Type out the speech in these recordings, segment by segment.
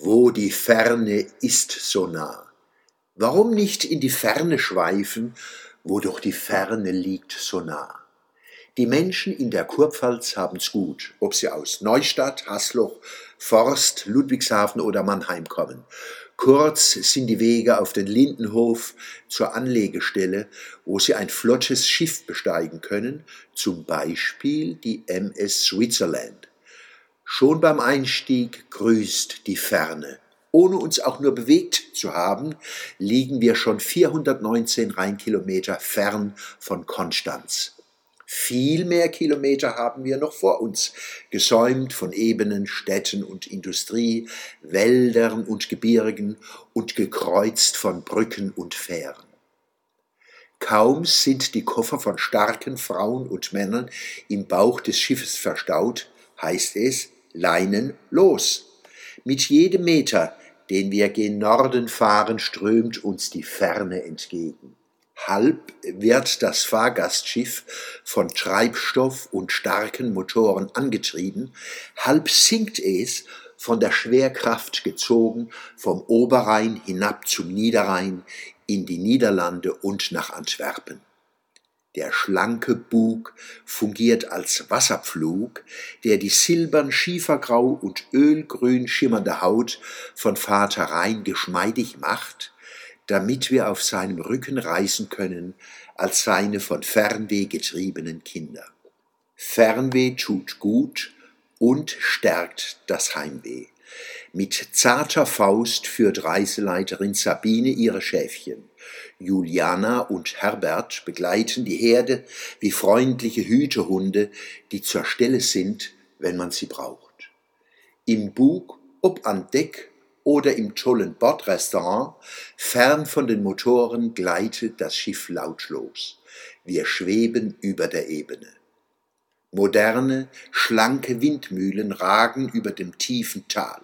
Wo die Ferne ist so nah. Warum nicht in die Ferne schweifen, wo doch die Ferne liegt so nah? Die Menschen in der Kurpfalz haben's gut, ob sie aus Neustadt, Hasloch, Forst, Ludwigshafen oder Mannheim kommen. Kurz sind die Wege auf den Lindenhof zur Anlegestelle, wo Sie ein flottes Schiff besteigen können, zum Beispiel die MS Switzerland. Schon beim Einstieg grüßt die Ferne. Ohne uns auch nur bewegt zu haben, liegen wir schon 419 Rheinkilometer fern von Konstanz. Viel mehr Kilometer haben wir noch vor uns, gesäumt von Ebenen, Städten und Industrie, Wäldern und Gebirgen und gekreuzt von Brücken und Fähren. Kaum sind die Koffer von starken Frauen und Männern im Bauch des Schiffes verstaut, heißt es Leinen los. Mit jedem Meter, den wir gen Norden fahren, strömt uns die Ferne entgegen. Halb wird das Fahrgastschiff von Treibstoff und starken Motoren angetrieben, halb sinkt es, von der Schwerkraft gezogen, vom Oberrhein hinab zum Niederrhein, in die Niederlande und nach Antwerpen. Der schlanke Bug fungiert als Wasserpflug, der die silbern schiefergrau und ölgrün schimmernde Haut von Vater Rhein geschmeidig macht, damit wir auf seinem Rücken reisen können als seine von Fernweh getriebenen Kinder. Fernweh tut gut und stärkt das Heimweh. Mit zarter Faust führt Reiseleiterin Sabine ihre Schäfchen. Juliana und Herbert begleiten die Herde wie freundliche Hütehunde, die zur Stelle sind, wenn man sie braucht. Im Bug, ob an Deck oder im tollen Bordrestaurant, fern von den Motoren gleitet das Schiff lautlos. Wir schweben über der Ebene. Moderne, schlanke Windmühlen ragen über dem tiefen Tal.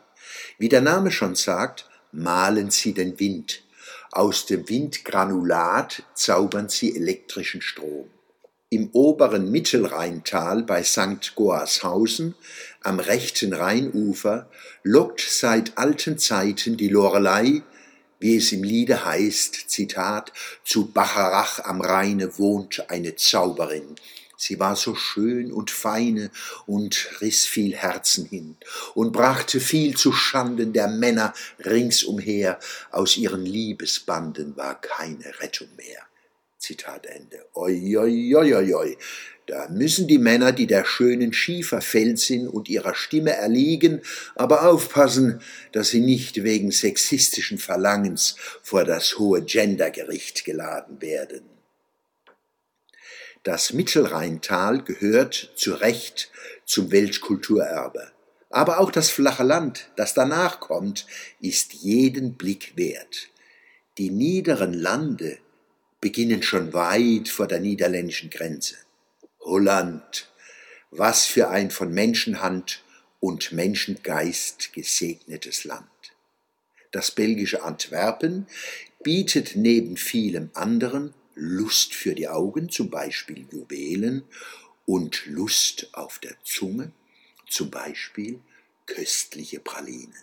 Wie der Name schon sagt, malen sie den Wind. Aus dem Windgranulat zaubern sie elektrischen Strom im oberen Mittelrheintal bei St. Goarshausen am rechten Rheinufer lockt seit alten Zeiten die Lorelei, wie es im Liede heißt, Zitat, zu Bacharach am Rheine wohnt eine Zauberin. Sie war so schön und feine und riss viel Herzen hin und brachte viel zu Schanden der Männer ringsumher, aus ihren Liebesbanden war keine Rettung mehr. Zitat Ende. Oi, oi, oi, oi, oi. Da müssen die Männer, die der schönen Schieferfelsin und ihrer Stimme erliegen, aber aufpassen, dass sie nicht wegen sexistischen Verlangens vor das hohe Gendergericht geladen werden. Das Mittelrheintal gehört zu Recht zum Weltkulturerbe. Aber auch das flache Land, das danach kommt, ist jeden Blick wert. Die niederen Lande beginnen schon weit vor der niederländischen Grenze. Holland, was für ein von Menschenhand und Menschengeist gesegnetes Land. Das belgische Antwerpen bietet neben vielem anderen Lust für die Augen, zum Beispiel Juwelen, und Lust auf der Zunge, zum Beispiel köstliche Pralinen.